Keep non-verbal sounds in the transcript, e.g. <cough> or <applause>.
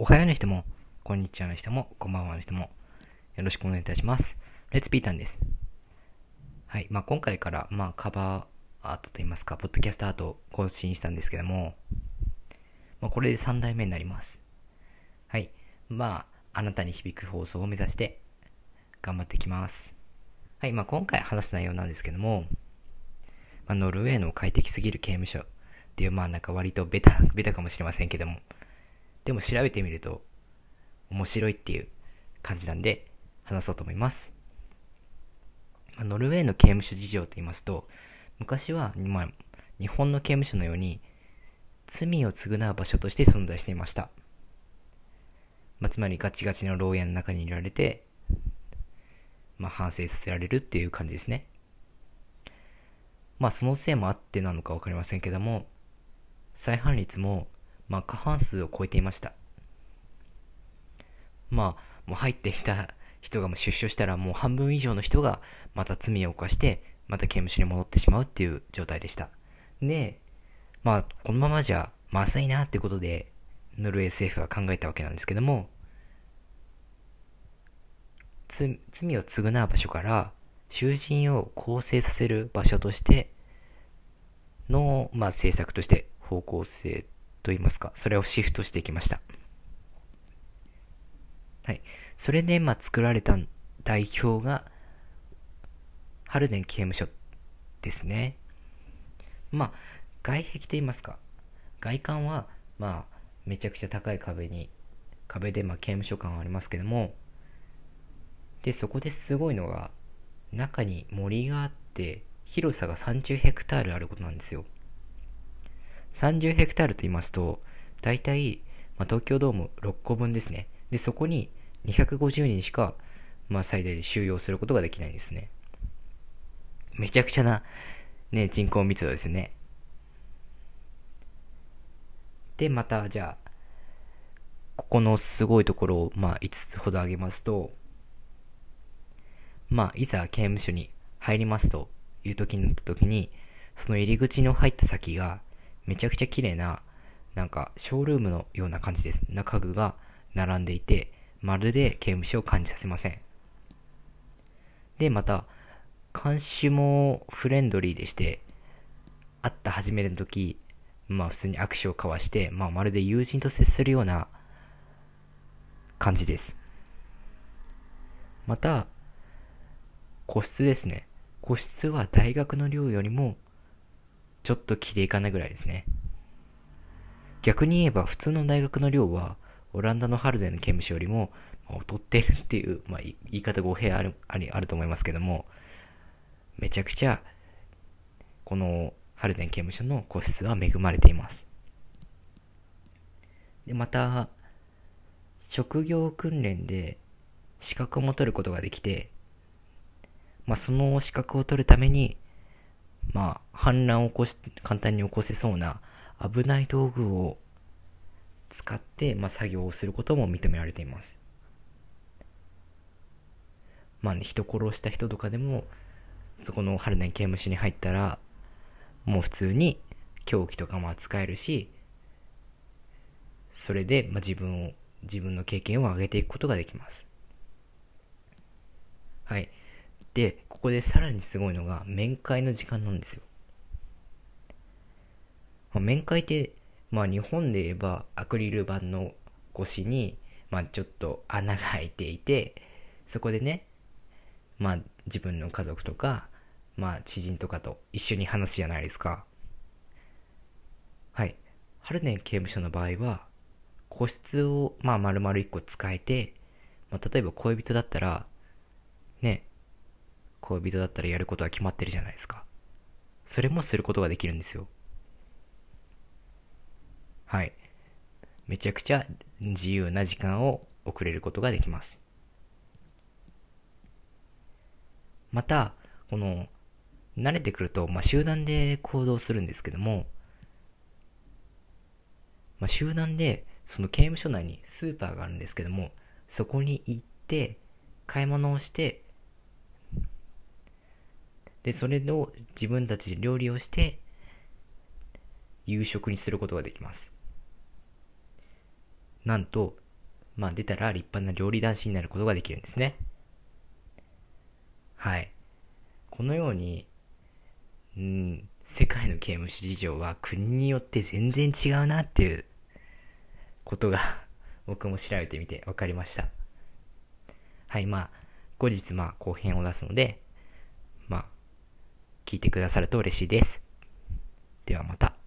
おはようの人も、こんにちはの人も、こんばんはの人も、よろしくお願いいたします。レッツピータンです。はい。まあ、今回から、まあ、カバーアートといいますか、ポッドキャストアートを更新したんですけども、まあ、これで3代目になります。はい。まあ、あなたに響く放送を目指して、頑張っていきます。はい。まあ、今回話す内容なんですけども、まあ、ノルウェーの快適すぎる刑務所っていう、まあ、なんか割とベタ、ベタかもしれませんけども、でも調べてみると面白いっていう感じなんで話そうと思います。ノルウェーの刑務所事情と言いますと、昔は、まあ、日本の刑務所のように罪を償う場所として存在していました。まあ、つまりガチガチの牢屋の中にいられて、まあ、反省させられるっていう感じですね。まあそのせいもあってなのかわかりませんけども、再犯率もまあ、過半数を超えていました。まあ、もう入ってきた人がもう出所したらもう半分以上の人がまた罪を犯して、また刑務所に戻ってしまうっていう状態でした。で、まあ、このままじゃまずいなってことで、ノルウェー政府は考えたわけなんですけども、罪を償う場所から囚人を更生させる場所としての、まあ、政策として方向性と言いますか、それをシフトしていきました。はい。それで、まあ、作られた代表が、ハルデン刑務所ですね。まあ、外壁と言いますか、外観は、まあ、めちゃくちゃ高い壁に、壁で、まあ、刑務所感はありますけども、で、そこですごいのが、中に森があって、広さが30ヘクタールあることなんですよ。30ヘクタールと言いますと、大体、まあ、東京ドーム6個分ですね。で、そこに250人しか、まあ、最大で収容することができないんですね。めちゃくちゃな、ね、人口密度ですね。で、また、じゃあ、ここのすごいところを、まあ、5つほど挙げますと、まあ、いざ刑務所に入りますという時になった時に、その入り口の入った先が、めちゃくちゃ綺麗な、なんか、ショールームのような感じです。な家具が並んでいて、まるで刑務所を感じさせません。で、また、監視もフレンドリーでして、会った初めの時、まあ普通に握手を交わして、まあまるで友人と接するような感じです。また、個室ですね。個室は大学の寮よりもちょっと着ていかないぐらいですね。逆に言えば普通の大学の寮はオランダのハルデンの刑務所よりも、劣ってるっていう、まあ、言い方語弊あるありあると思いますけども、めちゃくちゃこのハルデン刑務所の個室は恵まれています。で、また、職業訓練で資格も取ることができて、まあ、その資格を取るために、まあ、反乱を起こし、簡単に起こせそうな危ない道具を使って、まあ、作業をすることも認められています。まあね、人殺した人とかでも、そこの春年刑務所に入ったら、もう普通に凶器とかも扱えるし、それで、まあ、自分を、自分の経験を上げていくことができます。はい。で、ここでさらにすごいのが、面会の時間なんですよ。まあ、面会って、まあ日本で言えばアクリル板の越しに、まあちょっと穴が開いていて、そこでね、まあ自分の家族とか、まあ知人とかと一緒に話すじゃないですか。はい。春年刑務所の場合は、個室をまあ丸々一個使えて、まあ例えば恋人だったら、ね、恋人だったらやることは決まってるじゃないですか。それもすることができるんですよ。はい。めちゃくちゃ自由な時間を送れることができます。また、この、慣れてくると、まあ、集団で行動するんですけども、まあ、集団で、その刑務所内にスーパーがあるんですけども、そこに行って、買い物をして、で、それを自分たちで料理をして、夕食にすることができます。なんと、まあ出たら立派な料理男子になることができるんですね。はい。このように、うん、世界のゲーム市場は国によって全然違うなっていうことが <laughs> 僕も調べてみて分かりました。はい、まあ、後日まあ後編を出すので、まあ、聞いてくださると嬉しいです。ではまた。